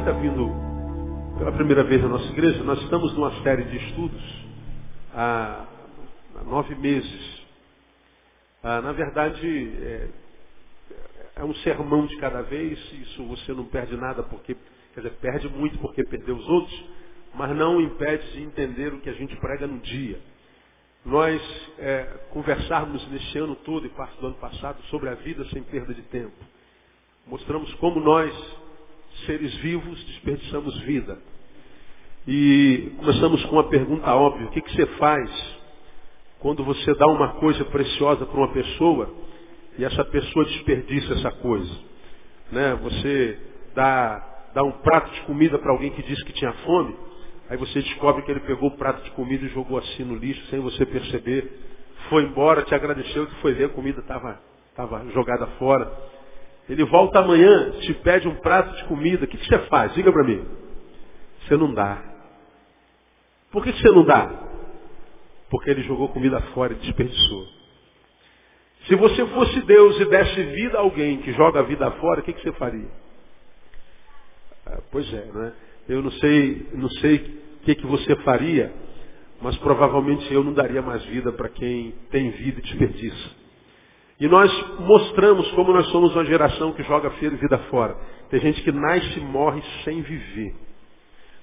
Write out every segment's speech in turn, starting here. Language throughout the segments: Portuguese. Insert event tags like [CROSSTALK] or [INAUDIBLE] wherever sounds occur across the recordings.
está vindo pela primeira vez na nossa igreja, nós estamos numa série de estudos há, há nove meses. Ah, na verdade, é, é, um sermão de cada vez, isso você não perde nada porque, quer dizer, perde muito porque perdeu os outros, mas não impede de entender o que a gente prega no dia. Nós é, conversarmos neste ano todo e parte do ano passado sobre a vida sem perda de tempo. Mostramos como nós, seres vivos, desperdiçamos vida. E começamos com uma pergunta óbvia: o que, que você faz quando você dá uma coisa preciosa para uma pessoa e essa pessoa desperdiça essa coisa? Né? Você dá, dá um prato de comida para alguém que disse que tinha fome, aí você descobre que ele pegou o prato de comida e jogou assim no lixo sem você perceber, foi embora, te agradeceu que foi ver, a comida estava jogada fora. Ele volta amanhã, te pede um prato de comida, o que, você faz? Diga para mim. Você não dá. Por que, você não dá? Porque ele jogou comida fora e desperdiçou. Se você fosse Deus e desse vida a alguém que joga a vida fora, o que, que você faria? Ah, pois é, né? Eu não sei, não sei o que, que você faria, mas provavelmente eu não daria mais vida para quem tem vida e desperdiça. E nós mostramos como nós somos uma geração que joga vida fora. Tem gente que nasce e morre sem viver.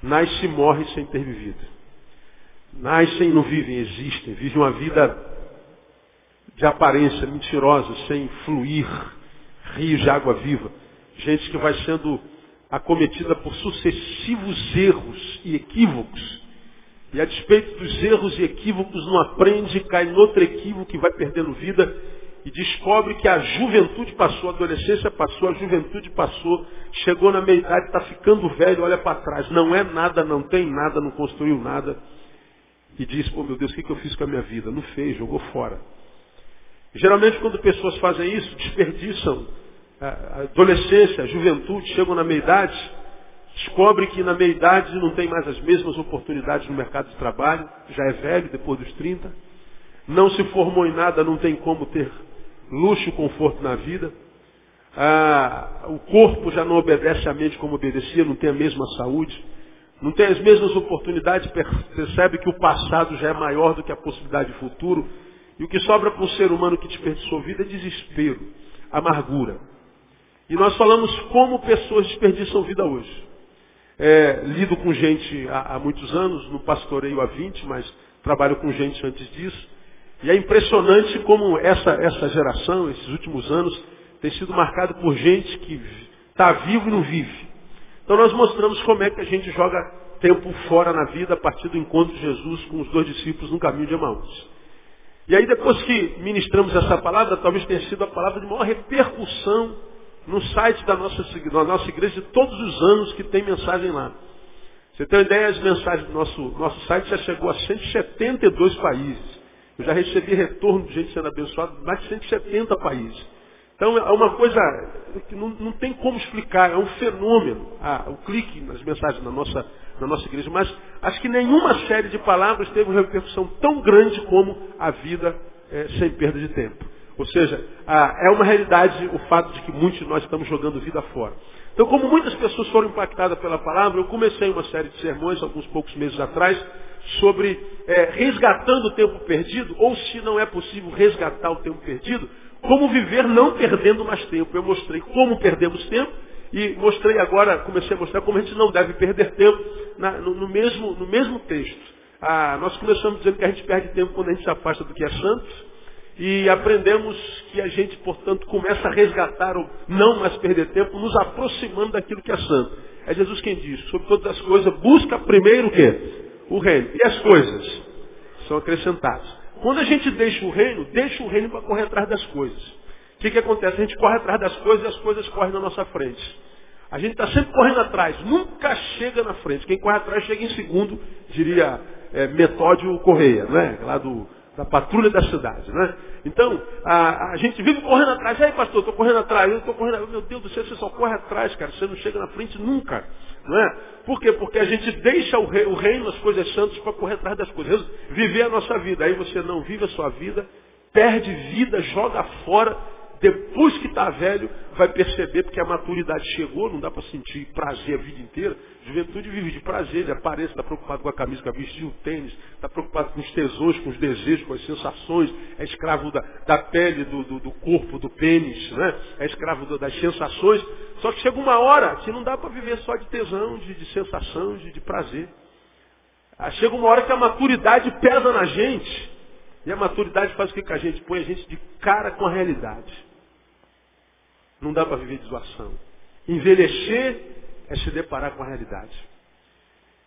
Nasce e morre sem ter vivido. Nascem e não vivem, existem. Vivem uma vida de aparência mentirosa, sem fluir rios de água viva. Gente que vai sendo acometida por sucessivos erros e equívocos. E a despeito dos erros e equívocos, não aprende, cai em outro equívoco e vai perdendo vida e descobre que a juventude passou, a adolescência passou, a juventude passou, chegou na meia-idade, está ficando velho, olha para trás, não é nada, não tem nada, não construiu nada. E diz, pô meu Deus, o que, que eu fiz com a minha vida? Não fez, jogou fora. Geralmente quando pessoas fazem isso, desperdiçam a adolescência, a juventude, chegam na meia-idade, descobre que na meia-idade não tem mais as mesmas oportunidades no mercado de trabalho, já é velho depois dos 30, não se formou em nada, não tem como ter luxo conforto na vida. Ah, o corpo já não obedece à mente como obedecia, não tem a mesma saúde, não tem as mesmas oportunidades, percebe que o passado já é maior do que a possibilidade de futuro. E o que sobra para um ser humano que desperdiçou vida é desespero, amargura. E nós falamos como pessoas desperdiçam vida hoje. É, lido com gente há, há muitos anos, no pastoreio há 20, mas trabalho com gente antes disso. E é impressionante como essa, essa geração, esses últimos anos, tem sido marcado por gente que está vivo e não vive. Então nós mostramos como é que a gente joga tempo fora na vida a partir do encontro de Jesus com os dois discípulos no caminho de Emaús. E aí depois que ministramos essa palavra, talvez tenha sido a palavra de maior repercussão no site da nossa, da nossa igreja de todos os anos que tem mensagem lá. Você tem uma ideia, as mensagens do nosso, nosso site já chegou a 172 países. Eu já recebi retorno de gente sendo abençoada em mais de 170 países. Então é uma coisa que não, não tem como explicar, é um fenômeno. Ah, o clique nas mensagens na nossa, na nossa igreja, mas acho que nenhuma série de palavras teve uma repercussão tão grande como a vida é, sem perda de tempo. Ou seja, ah, é uma realidade o fato de que muitos de nós estamos jogando vida fora. Então, como muitas pessoas foram impactadas pela palavra, eu comecei uma série de sermões, alguns poucos meses atrás, sobre é, resgatando o tempo perdido, ou se não é possível resgatar o tempo perdido, como viver não perdendo mais tempo. Eu mostrei como perdemos tempo e mostrei agora, comecei a mostrar como a gente não deve perder tempo na, no, no, mesmo, no mesmo texto. Ah, nós começamos dizendo que a gente perde tempo quando a gente se afasta do que é santo e aprendemos que a gente, portanto, começa a resgatar ou não mais perder tempo, nos aproximando daquilo que é santo. É Jesus quem diz, sobre todas as coisas, busca primeiro o quê? O reino. E as coisas são acrescentadas. Quando a gente deixa o reino, deixa o reino para correr atrás das coisas. O que, que acontece? A gente corre atrás das coisas e as coisas correm na nossa frente. A gente está sempre correndo atrás, nunca chega na frente. Quem corre atrás chega em segundo, diria é, Metódio Correia, né? lá do, da patrulha da cidade. Né? Então, a, a gente vive correndo atrás. E aí, pastor, estou correndo atrás, eu estou correndo atrás. Meu Deus do céu, você só corre atrás, cara. Você não chega na frente nunca. Não é? Por quê? Porque a gente deixa o, rei, o reino, as coisas santas, para correr atrás das coisas. Viver a nossa vida. Aí você não vive a sua vida, perde vida, joga fora, Depois que está velho, vai perceber porque a maturidade chegou, não dá para sentir prazer a vida inteira. Juventude vive de prazer, de aparência, está preocupado com a camisa que vestiu, o tênis, está preocupado com os tesouros, com os desejos, com as sensações, é escravo da, da pele, do, do, do, corpo, do pênis, né? é escravo do, das sensações. Só que chega uma hora que não dá para viver só de tesão, de, de sensação, de, de prazer. Ah, chega uma hora que a maturidade pesa na gente. E a maturidade faz o que, que a gente põe a gente de cara com a realidade. Não dá para viver de zoação. Envelhecer é se deparar com a realidade.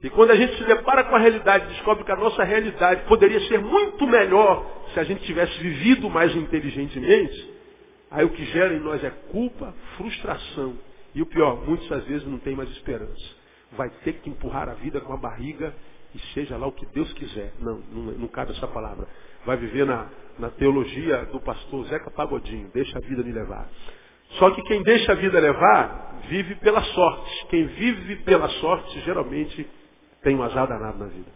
E quando a gente se depara com a realidade, descobre que a nossa realidade poderia ser muito melhor se a gente tivesse vivido mais inteligentemente, aí o que gera em nós é culpa, frustração. E o pior, muitas vezes não tem mais esperança. Vai ter que empurrar a vida com a barriga e seja lá o que Deus quiser. Não, não, não cabe essa palavra. Vai viver na, na teologia do pastor Zeca Pagodinho. Deixa a vida me levar. Só que quem deixa a vida levar, vive pela sorte. Quem vive pela sorte, geralmente tem um azar danado na vida.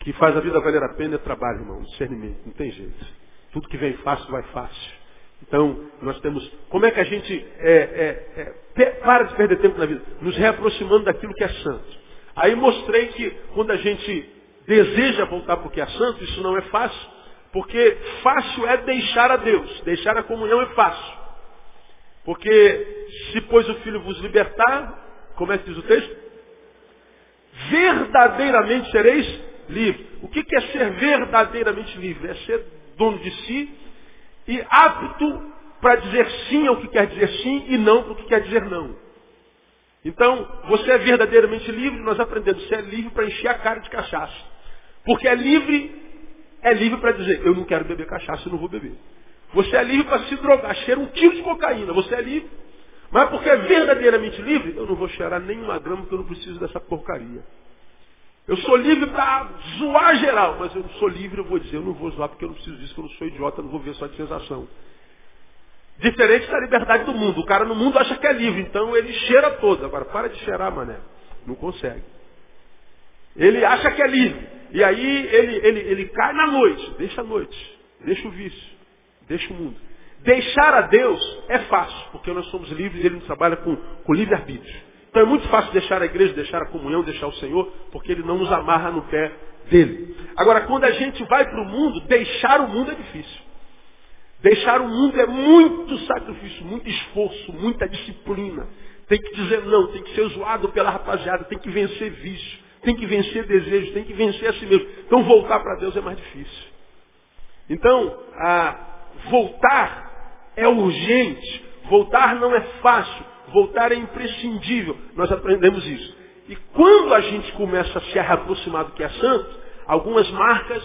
O que faz a vida valer a pena é trabalho, irmão, discernimento, não tem jeito. Tudo que vem fácil, vai fácil. Então, nós temos. Como é que a gente é, é, é, para de perder tempo na vida? Nos reaproximando daquilo que é santo. Aí mostrei que quando a gente deseja voltar para o que é santo, isso não é fácil, porque fácil é deixar a Deus. Deixar a comunhão é fácil. Porque se pois o Filho vos libertar, como é que diz o texto? Verdadeiramente sereis livres. O que é ser verdadeiramente livre? É ser dono de si e apto para dizer sim ao que quer dizer sim e não para o que quer dizer não. Então, você é verdadeiramente livre, nós aprendemos, você é livre para encher a cara de cachaça. Porque é livre, é livre para dizer, eu não quero beber cachaça, eu não vou beber. Você é livre para se drogar, cheira um quilo de cocaína, você é livre. Mas porque é verdadeiramente livre, eu não vou cheirar nenhuma grama porque eu não preciso dessa porcaria. Eu sou livre para zoar geral, mas eu não sou livre, eu vou dizer, eu não vou zoar porque eu não preciso disso, porque eu não sou idiota, eu não vou ver só de sensação. Diferente da liberdade do mundo. O cara no mundo acha que é livre, então ele cheira todo. Agora, para de cheirar, mané. Não consegue. Ele acha que é livre. E aí ele, ele, ele cai na noite. Deixa a noite. Deixa o vício. Deixa o mundo. Deixar a Deus é fácil, porque nós somos livres e Ele nos trabalha com, com livre-arbítrio. Então é muito fácil deixar a igreja, deixar a comunhão, deixar o Senhor, porque Ele não nos amarra no pé dele. Agora, quando a gente vai para o mundo, deixar o mundo é difícil. Deixar o mundo é muito sacrifício, muito esforço, muita disciplina. Tem que dizer não, tem que ser zoado pela rapaziada, tem que vencer vício, tem que vencer desejos, tem que vencer a si mesmo. Então voltar para Deus é mais difícil. Então, voltar é urgente, voltar não é fácil, voltar é imprescindível. Nós aprendemos isso. E quando a gente começa a se aproximar do que é santo, algumas marcas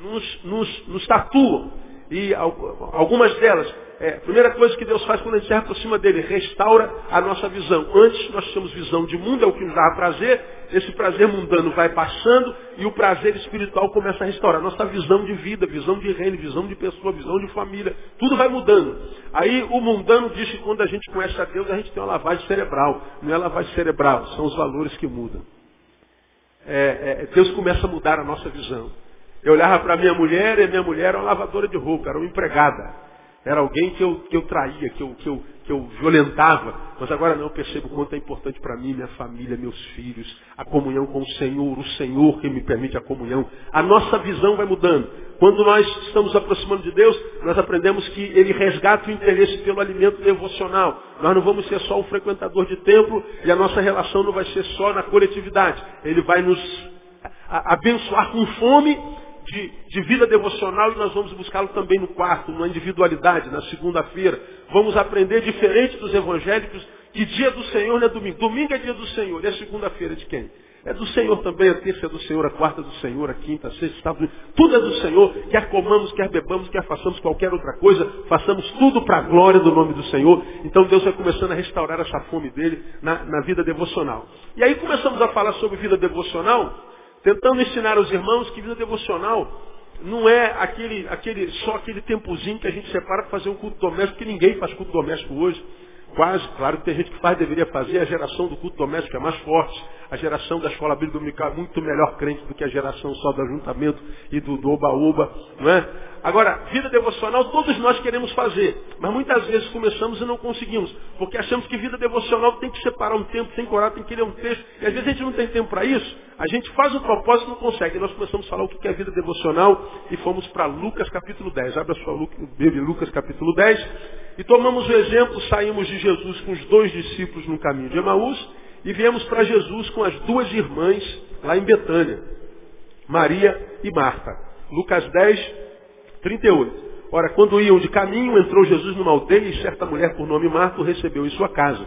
nos, nos, nos tatuam. E algumas delas, é, a primeira coisa que Deus faz quando a gente se aproxima dele, restaura a nossa visão. Antes nós tínhamos visão de mundo, é o que nos dava prazer, esse prazer mundano vai passando e o prazer espiritual começa a restaurar. Nossa visão de vida, visão de reino, visão de pessoa, visão de família, tudo vai mudando. Aí o mundano diz que quando a gente conhece a Deus, a gente tem uma lavagem cerebral. Não é lavagem cerebral, são os valores que mudam. É, é, Deus começa a mudar a nossa visão. Eu olhava para minha mulher e minha mulher era uma lavadora de roupa, era uma empregada. Era alguém que eu, que eu traía, que eu, que, eu, que eu violentava. Mas agora não, eu percebo quanto é importante para mim, minha família, meus filhos, a comunhão com o Senhor, o Senhor que me permite a comunhão. A nossa visão vai mudando. Quando nós estamos aproximando de Deus, nós aprendemos que Ele resgata o interesse pelo alimento devocional. Nós não vamos ser só um frequentador de templo e a nossa relação não vai ser só na coletividade. Ele vai nos abençoar com fome de, de vida devocional e nós vamos buscá-lo também no quarto, na individualidade, na segunda-feira. Vamos aprender diferente dos evangélicos que dia do Senhor não é domingo. Domingo é dia do Senhor. E a segunda-feira de quem? É do Senhor também, a terça é do Senhor, a quarta é do Senhor, a quinta, a sexta, sábado, tudo é do Senhor. Quer comamos, quer bebamos, quer façamos qualquer outra coisa, façamos tudo para a glória do nome do Senhor. Então Deus vai começando a restaurar essa fome dele na, na vida devocional. E aí começamos a falar sobre vida devocional, tentando ensinar aos irmãos que vida devocional não é aquele, aquele, só aquele tempozinho que a gente separa para fazer um culto doméstico, que ninguém faz culto doméstico hoje. Quase, claro que tem gente que faz, deveria fazer, a geração do culto doméstico é mais forte. A geração da escola bíblica dominical é muito melhor crente do que a geração só do ajuntamento e do oba-oba, não é? Agora, vida devocional todos nós queremos fazer, mas muitas vezes começamos e não conseguimos, porque achamos que vida devocional tem que separar um tempo, tem que orar, tem que ler um texto, e às vezes a gente não tem tempo para isso, a gente faz o propósito e não consegue. E nós começamos a falar o que é vida devocional e fomos para Lucas capítulo 10. Abre a sua Bíblia, Lucas capítulo 10, e tomamos o exemplo, saímos de Jesus com os dois discípulos no caminho de Emaús, e viemos para Jesus com as duas irmãs lá em Betânia, Maria e Marta. Lucas 10, 38. Ora, quando iam de caminho, entrou Jesus numa aldeia e certa mulher por nome Marta o recebeu em sua casa.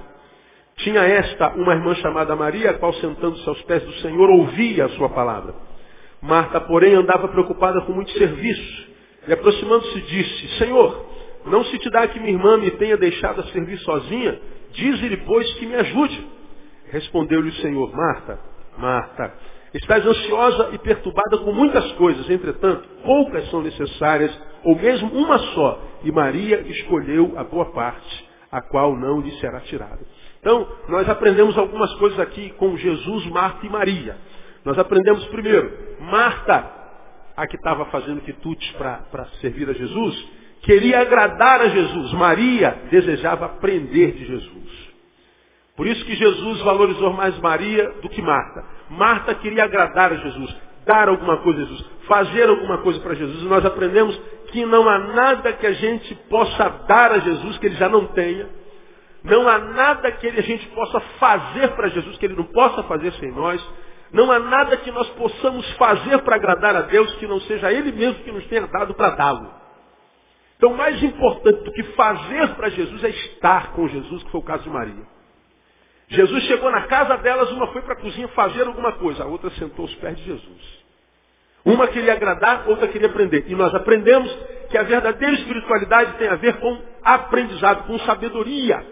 Tinha esta uma irmã chamada Maria, a qual sentando-se aos pés do Senhor ouvia a sua palavra. Marta, porém, andava preocupada com muito serviço. E aproximando-se disse, Senhor, não se te dá que minha irmã me tenha deixado a servir sozinha? Dize-lhe, pois, que me ajude. Respondeu-lhe o Senhor, Marta, Marta, Estás ansiosa e perturbada com muitas coisas, entretanto, poucas são necessárias, ou mesmo uma só. E Maria escolheu a boa parte, a qual não lhe será tirada. Então, nós aprendemos algumas coisas aqui com Jesus, Marta e Maria. Nós aprendemos primeiro, Marta, a que estava fazendo quitutes para servir a Jesus, queria agradar a Jesus. Maria desejava aprender de Jesus. Por isso que Jesus valorizou mais Maria do que Marta. Marta queria agradar a Jesus, dar alguma coisa a Jesus, fazer alguma coisa para Jesus. E nós aprendemos que não há nada que a gente possa dar a Jesus que ele já não tenha. Não há nada que a gente possa fazer para Jesus que ele não possa fazer sem nós. Não há nada que nós possamos fazer para agradar a Deus que não seja Ele mesmo que nos tenha dado para dá-lo. Então, mais importante do que fazer para Jesus é estar com Jesus, que foi o caso de Maria. Jesus chegou na casa delas, uma foi para a cozinha fazer alguma coisa, a outra sentou aos pés de Jesus. Uma queria agradar, outra queria aprender. E nós aprendemos que a verdadeira espiritualidade tem a ver com aprendizado, com sabedoria.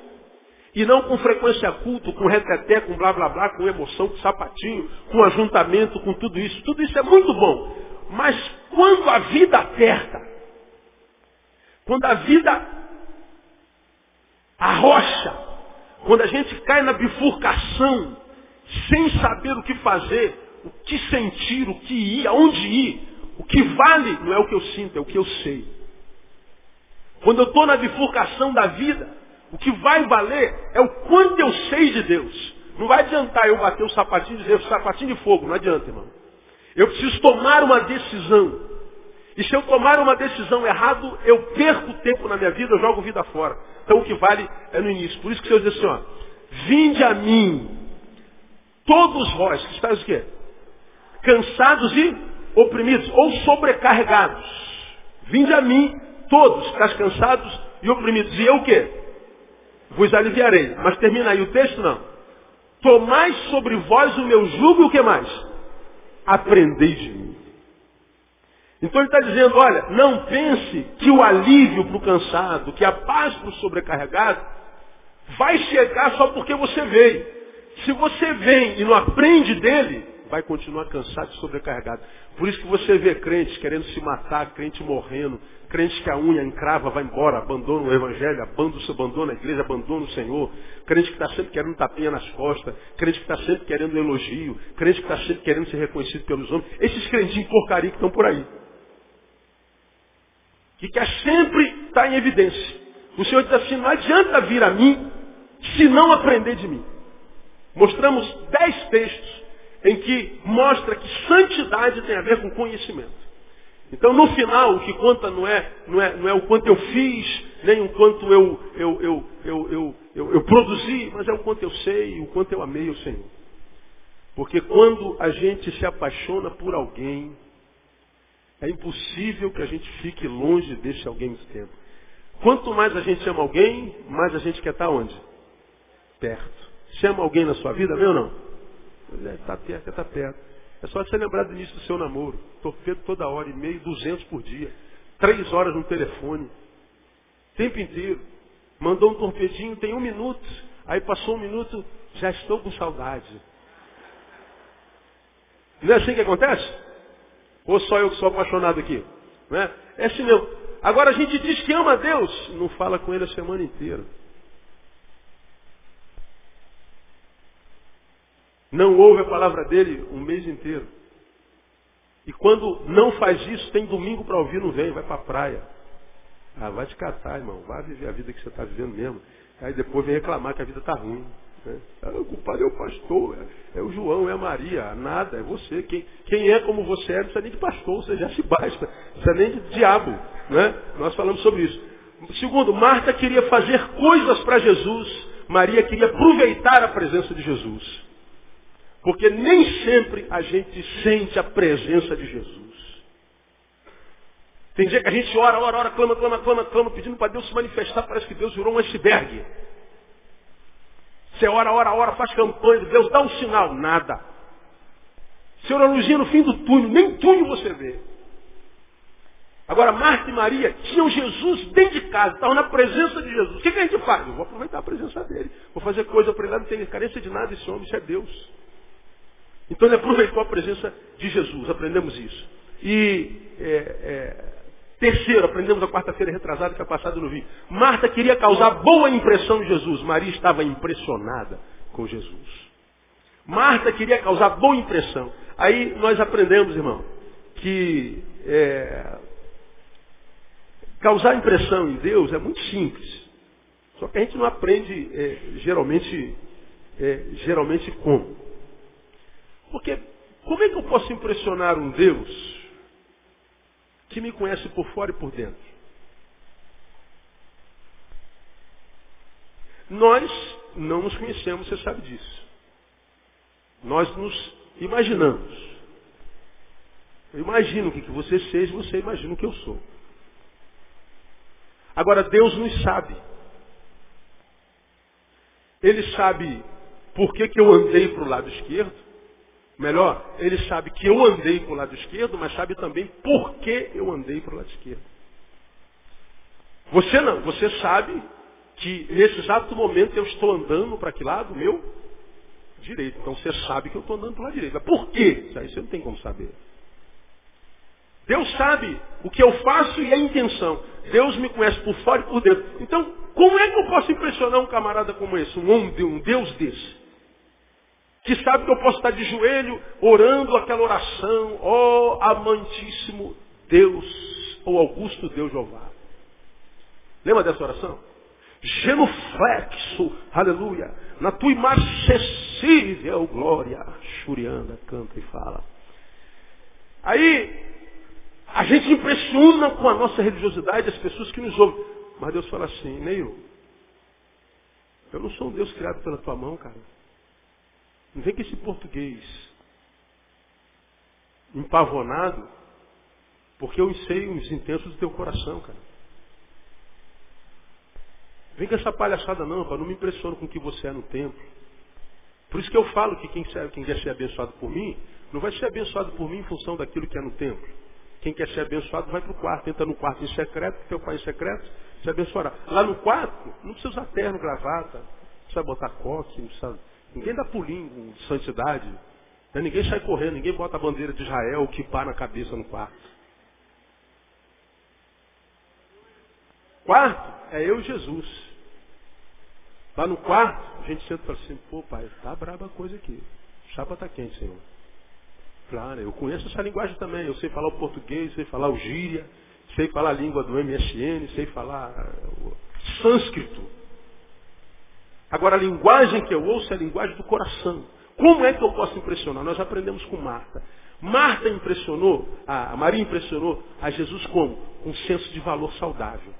E não com frequência culto, com reteté, com blá blá blá, com emoção, com sapatinho, com ajuntamento, com tudo isso. Tudo isso é muito bom. Mas quando a vida aperta, quando a vida arrocha, quando a gente cai na bifurcação, sem saber o que fazer, o que sentir, o que ir, aonde ir, o que vale não é o que eu sinto, é o que eu sei. Quando eu estou na bifurcação da vida, o que vai valer é o quanto eu sei de Deus. Não vai adiantar eu bater o sapatinho Deus, o sapatinho de fogo, não adianta, irmão. Eu preciso tomar uma decisão. E se eu tomar uma decisão errada, eu perco tempo na minha vida, eu jogo vida fora. Então o que vale é no início. Por isso que o Senhor diz assim, ó, vinde a mim, todos vós, que estáis o quê? Cansados e oprimidos, ou sobrecarregados. Vinde a mim, todos, que estás cansados e oprimidos. E eu o quê? Vos aliviarei. Mas termina aí o texto, não. Tomai sobre vós o meu jugo e o que mais? Aprendei de mim. Então ele está dizendo, olha, não pense que o alívio para o cansado, que a paz para o sobrecarregado, vai chegar só porque você veio. Se você vem e não aprende dele, vai continuar cansado e sobrecarregado. Por isso que você vê crentes querendo se matar, crente morrendo, crente que a unha encrava, vai embora, abandona o evangelho, abandona, a igreja, abandona o Senhor, crente que está sempre querendo tapinha nas costas, crente que está sempre querendo elogio, crente que está sempre querendo ser reconhecido pelos homens. Esses crentinhos porcaria que estão por aí que quer sempre estar em evidência. O Senhor diz assim, não adianta vir a mim se não aprender de mim. Mostramos dez textos em que mostra que santidade tem a ver com conhecimento. Então, no final, o que conta não é, não é, não é o quanto eu fiz, nem o quanto eu, eu, eu, eu, eu, eu produzi, mas é o quanto eu sei e o quanto eu amei o Senhor. Porque quando a gente se apaixona por alguém, é impossível que a gente fique longe desse alguém muito tempo. Quanto mais a gente ama alguém, mais a gente quer estar onde? Perto. Você ama alguém na sua vida, meu ou não? Está perto, quer estar perto. É só você lembrar do início do seu namoro. Torpedo toda hora e meio, 200 por dia. Três horas no telefone. Tempo inteiro. Mandou um torpedinho, tem um minuto. Aí passou um minuto, já estou com saudade. Não é assim que acontece? Ou só eu que sou apaixonado aqui? Né? É assim mesmo. Agora a gente diz que ama a Deus, não fala com ele a semana inteira. Não ouve a palavra dele um mês inteiro. E quando não faz isso, tem domingo para ouvir, não vem, vai para a praia. Ah, vai te catar, irmão. Vai viver a vida que você está vivendo mesmo. Aí depois vem reclamar que a vida está ruim. Né? Ah, o culpado é o pastor, é, é, o João, é a Maria. Nada, é você. Quem, quem é como você é, não precisa nem de pastor, você já se basta. Não precisa nem de diabo. Né? Nós falamos sobre isso. Segundo, Marta queria fazer coisas para Jesus. Maria queria aproveitar a presença de Jesus. Porque nem sempre a gente sente a presença de Jesus. Tem dia que a gente ora, ora, ora, clama, clama, clama, clama, pedindo para Deus se manifestar, parece que Deus virou um iceberg. Você ora, ora, ora, faz campanha, Deus dá um sinal, nada. Você ora luzinha no fim do túnel, nem túnel você vê. Agora, Marta e Maria tinham Jesus dentro de casa, estavam na presença de Jesus. O que, que a gente faz? Eu vou aproveitar a presença dele. Vou fazer coisa para ele, não tem carência de nada esse homem, isso é Deus. Então ele aproveitou a presença de Jesus, aprendemos isso. E é, é, terceiro, aprendemos a quarta-feira retrasada que é passado no vídeo. Marta queria causar boa impressão em Jesus, Maria estava impressionada com Jesus. Marta queria causar boa impressão. Aí nós aprendemos, irmão, que é, causar impressão em Deus é muito simples. Só que a gente não aprende é, geralmente, é, geralmente como. Porque como é que eu posso impressionar um Deus que me conhece por fora e por dentro? Nós não nos conhecemos, você sabe disso. Nós nos imaginamos. Eu imagino o que você seja, você imagina o que eu sou. Agora, Deus nos sabe. Ele sabe por que, que eu andei para o lado esquerdo. Melhor, ele sabe que eu andei para o lado esquerdo, mas sabe também por que eu andei para o lado esquerdo. Você não, você sabe que nesse exato momento eu estou andando para que lado? Meu direito. Então você sabe que eu estou andando para o lado direito. Mas por quê? Isso aí você não tem como saber. Deus sabe o que eu faço e a intenção. Deus me conhece por fora e por dentro. Então, como é que eu posso impressionar um camarada como esse, um homem, um Deus desse? Que sabe que eu posso estar de joelho orando aquela oração, ó oh, amantíssimo Deus, ou augusto Deus Jeová. Lembra dessa oração? Genuflexo, aleluia, na tua imarcessível glória, Churianda canta e fala. Aí, a gente impressiona com a nossa religiosidade as pessoas que nos ouvem. Mas Deus fala assim, Neil, eu não sou um Deus criado pela tua mão, cara. Não vem com esse português empavonado, porque eu sei os intensos do teu coração, cara. Vem com essa palhaçada não, para não me impressiona com o que você é no templo. Por isso que eu falo que quem, quem quer ser abençoado por mim, não vai ser abençoado por mim em função daquilo que é no templo. Quem quer ser abençoado vai para o quarto, entra no quarto em secreto, teu pai em secreto, se abençoará. Lá no quarto, não precisa usar terno, gravata, não precisa botar coque, não precisa Ninguém dá pulinho de santidade. Né? Ninguém sai correndo, ninguém bota a bandeira de Israel, que pá na cabeça no quarto. Quarto é eu e Jesus. Lá no quarto, a gente senta e fala assim, pô pai, tá braba a coisa aqui. Chapa tá quente, Senhor. Claro, eu conheço essa linguagem também. Eu sei falar o português, sei falar o gíria, sei falar a língua do MSN, sei falar o sânscrito. Agora, a linguagem que eu ouço é a linguagem do coração. Como é que eu posso impressionar? Nós aprendemos com Marta. Marta impressionou, a Maria impressionou a Jesus como? Com um senso de valor saudável.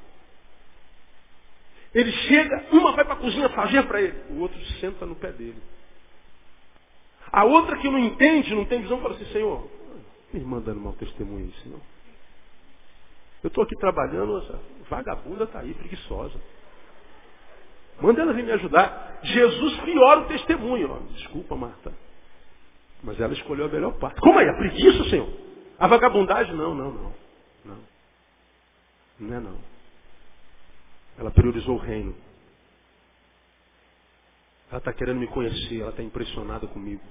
Ele chega, uma vai para a cozinha fazer para ele, o outro senta no pé dele. A outra que não entende, não tem visão, fala assim, Senhor, me mandando mau testemunho isso, Senhor. Eu estou aqui trabalhando, essa vagabunda está aí, preguiçosa. Manda ela vir me ajudar. Jesus piora o testemunho. Ó. Desculpa, Marta. Mas ela escolheu a melhor parte. Como é? A preguiça, Senhor? A vagabundagem? Não, não, não. Não. É não. Ela priorizou o reino. Ela está querendo me conhecer, ela está impressionada comigo.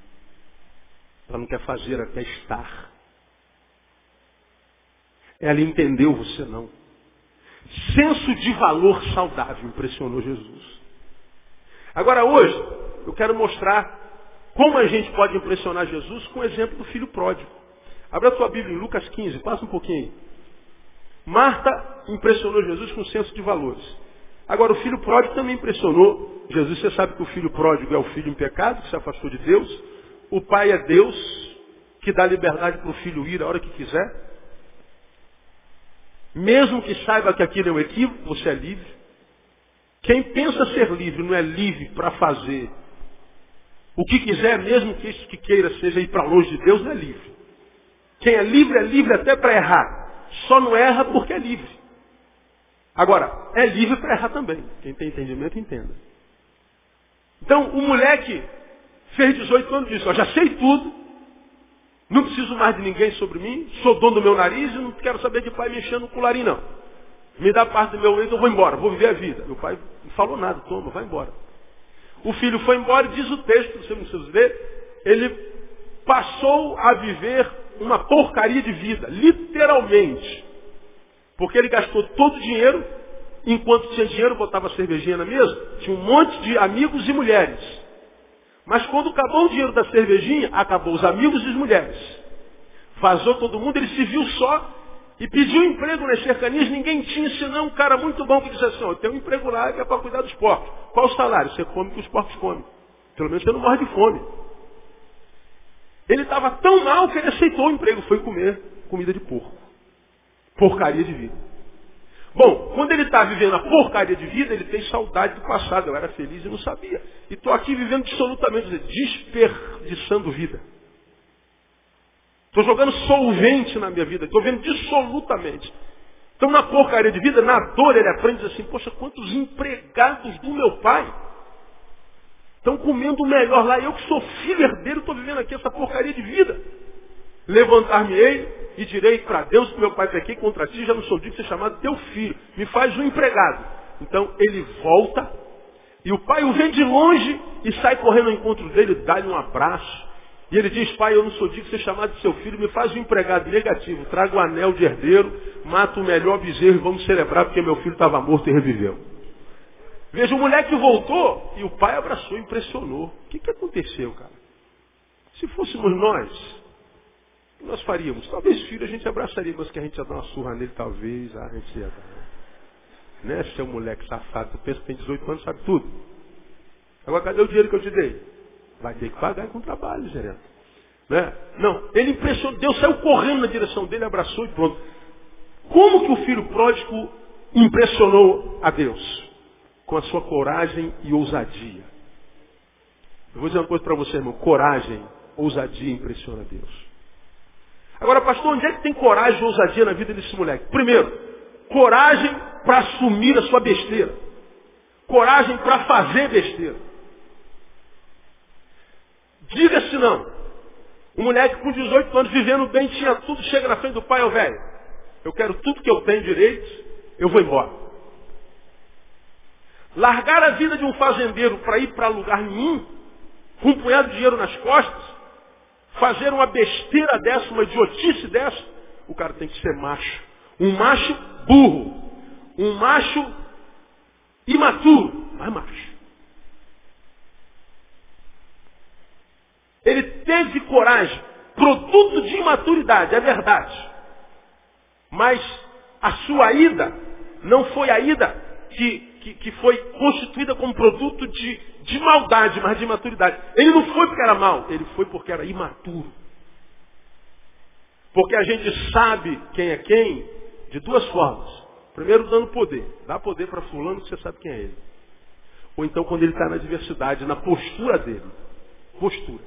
Ela não quer fazer, ela quer estar. Ela entendeu, você não. Senso de valor saudável impressionou Jesus. Agora hoje, eu quero mostrar Como a gente pode impressionar Jesus? Com o exemplo do filho pródigo. Abra a tua Bíblia em Lucas 15, passa um pouquinho. Marta impressionou Jesus com senso de valores. Agora, o filho pródigo também impressionou Jesus. Você sabe que o filho pródigo é o filho em pecado, que se afastou de Deus. O pai é Deus, que dá liberdade para o filho ir a hora que quiser. Mesmo que saiba que aquilo é um equívoco, você é livre. Quem pensa ser livre não é livre para fazer o que quiser, mesmo que isso que queira seja ir para longe de Deus, não é livre. Quem é livre é livre até para errar. Só não erra porque é livre. Agora, é livre para errar também. Quem tem entendimento, entenda. Então, o moleque fez 18 anos e disse, ó, já sei tudo, não preciso mais de ninguém sobre mim, sou dono do meu nariz e não quero saber de pai mexendo no colarinho, não. Me dá parte do meu leito, eu vou embora, vou viver a vida. Meu pai não falou nada, toma, vai embora. O filho foi embora e diz o texto, você não precisa ver, ele passou a viver uma porcaria de vida, literalmente. Porque ele gastou todo o dinheiro, enquanto tinha dinheiro, botava cervejinha na mesa, tinha um monte de amigos e mulheres. Mas quando acabou o dinheiro da cervejinha, acabou os amigos e as mulheres. Vazou todo mundo, ele se viu só e pediu emprego nas cercanias, ninguém tinha, senão um cara muito bom que disse assim, eu tenho um emprego lá que é para cuidar dos porcos. Qual o salário? Você come o que os porcos comem. Pelo menos você não morre de fome. Ele estava tão mal que ele aceitou o emprego, foi comer comida de porco. Porcaria de vida. Bom, quando ele está vivendo a porcaria de vida, ele tem saudade do passado. Eu era feliz e não sabia. E estou aqui vivendo absolutamente, desperdiçando vida. Estou jogando solvente na minha vida. Estou vendo dissolutamente. Então, na porcaria de vida, na dor, ele aprende assim, poxa, quantos empregados do meu pai estão comendo o melhor lá. Eu que sou filho herdeiro, estou vivendo aqui essa porcaria de vida. Levantar-me-ei e direi para Deus que meu pai pequei contra ti, já não sou digno de ser chamado teu filho. Me faz um empregado. Então, ele volta e o pai o vê de longe e sai correndo ao encontro dele, dá-lhe um abraço. E ele diz, pai, eu não sou digno de ser chamado de seu filho, me faz um empregado negativo, traga o anel de herdeiro, mata o melhor bezerro e vamos celebrar porque meu filho estava morto e reviveu. Veja, o moleque voltou e o pai abraçou, impressionou. O que, que aconteceu, cara? Se fôssemos nós, o que nós faríamos? Talvez filho a gente abraçaria, mas que a gente ia dar uma surra nele, talvez, ah, a gente ia dar. Né, seu moleque safado, tu pensa que tem 18 anos, sabe tudo. Agora cadê o dinheiro que eu te dei? Vai ter que pagar com trabalho, gerente. Né? Não, ele impressionou, Deus saiu correndo na direção dele, abraçou e pronto. Como que o filho pródigo impressionou a Deus? Com a sua coragem e ousadia. Eu vou dizer uma coisa para você, irmão. Coragem, ousadia impressiona Deus. Agora, pastor, onde é que tem coragem e ousadia na vida desse moleque? Primeiro, coragem para assumir a sua besteira. Coragem para fazer besteira. Diga se não. Um moleque com 18 anos vivendo bem, tinha tudo, chega na frente do pai, ô velho, eu quero tudo que eu tenho direito, eu vou embora. Largar a vida de um fazendeiro para ir para lugar nenhum, com um punhado de dinheiro nas costas, fazer uma besteira dessa, uma idiotice dessa, o cara tem que ser macho. Um macho burro. Um macho imaturo, mas macho. Ele teve coragem, produto de imaturidade, é verdade. Mas a sua ida não foi a ida que, que, que foi constituída como produto de, de maldade, mas de imaturidade. Ele não foi porque era mal, ele foi porque era imaturo. Porque a gente sabe quem é quem de duas formas. Primeiro, dando poder. Dá poder para fulano que você sabe quem é ele. Ou então quando ele está na diversidade, na postura dele. Postura.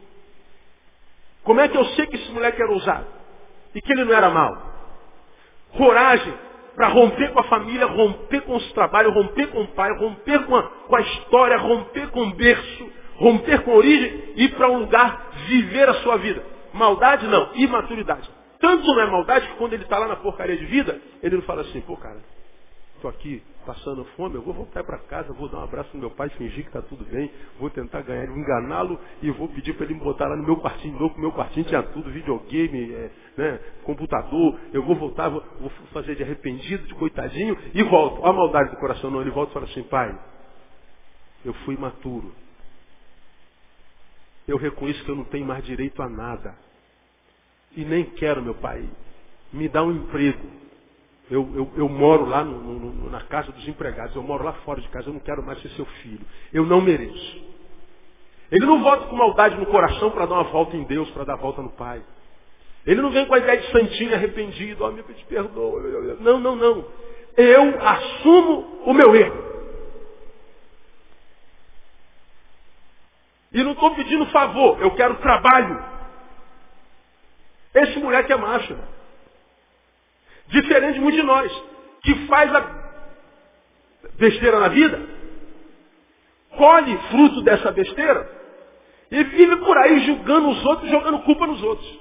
Como é que eu sei que esse moleque era ousado? E que ele não era mau? Coragem para romper com a família, romper com os trabalhos, romper com o pai, romper com a, com a história, romper com o berço, romper com a origem e ir para um lugar viver a sua vida. Maldade não, imaturidade. Tanto não é maldade que quando ele está lá na porcaria de vida, ele não fala assim, pô cara, estou aqui passando fome, eu vou voltar para casa, vou dar um abraço no meu pai, fingir que está tudo bem, vou tentar ganhar, enganá-lo e vou pedir para ele me botar lá no meu quartinho novo, meu quartinho tinha tudo, videogame, é, né, computador, eu vou voltar, vou, vou, fazer de arrependido, de coitadinho, e volto. A maldade do coração não, ele volta e fala assim, pai, eu fui imaturo. eu reconheço que eu não tenho mais direito a nada. E nem quero, meu pai. Me dá um emprego. Eu, eu, eu moro lá no, no, na casa dos empregados, eu moro lá fora de casa, eu não quero mais ser seu filho. Eu não mereço. Ele não volta com maldade no coração para dar uma volta em Deus, para dar volta no Pai. Ele não vem com a ideia de santinho arrependido, ó, oh, te perdoa. Não, não, não. Eu assumo o meu erro. E não estou pedindo favor, eu quero trabalho. Esse moleque é macho. Diferente de muitos de nós, que faz a besteira na vida, colhe fruto dessa besteira e vive por aí julgando os outros, jogando culpa nos outros.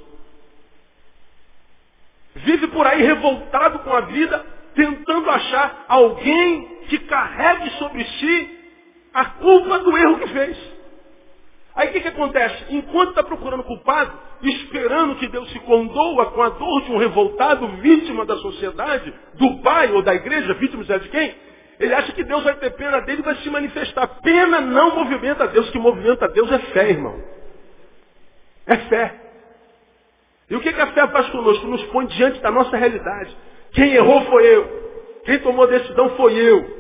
Vive por aí revoltado com a vida, tentando achar alguém que carregue sobre si a culpa do erro que fez. Aí o que, que acontece? Enquanto está procurando culpado, esperando que Deus se condoa com a dor de um revoltado, vítima da sociedade, do pai ou da igreja, vítima de quem? Ele acha que Deus vai ter pena dele e vai se manifestar. Pena não movimenta Deus, que movimenta Deus é fé, irmão. É fé. E o que, que a fé faz conosco? Nos põe diante da nossa realidade. Quem errou foi eu. Quem tomou decisão foi eu.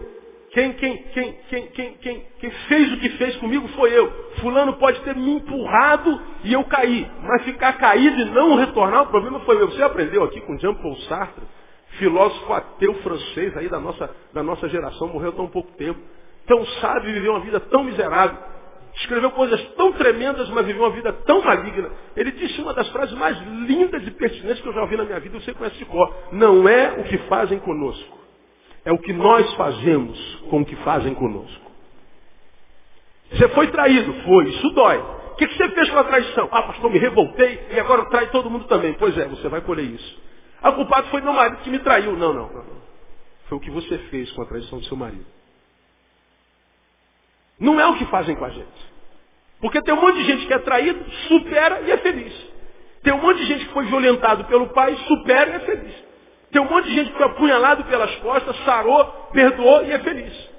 Quem, quem, quem, quem, quem, quem, quem fez o que fez comigo foi eu. Fulano pode ter me empurrado e eu caí. Mas ficar caído e não retornar, o problema foi meu. Você aprendeu aqui com Jean-Paul Sartre, filósofo ateu francês aí da nossa, da nossa geração, morreu tão pouco tempo. Tão sábio viveu uma vida tão miserável. Escreveu coisas tão tremendas, mas viveu uma vida tão maligna. Ele disse uma das frases mais lindas e pertinentes que eu já ouvi na minha vida, você conhece de cor. Não é o que fazem conosco é o que nós fazemos com o que fazem conosco. Você foi traído? Foi. Isso dói. O que você fez com a traição? Ah, pastor, me revoltei e agora trai todo mundo também. Pois é, você vai colher isso. A culpado foi meu marido que me traiu. Não, não, não. Foi o que você fez com a traição do seu marido. Não é o que fazem com a gente. Porque tem um monte de gente que é traído, supera e é feliz. Tem um monte de gente que foi violentado pelo pai, supera e é feliz. Tem um monte de gente que foi apunhalado pelas costas, sarou, perdoou e é feliz.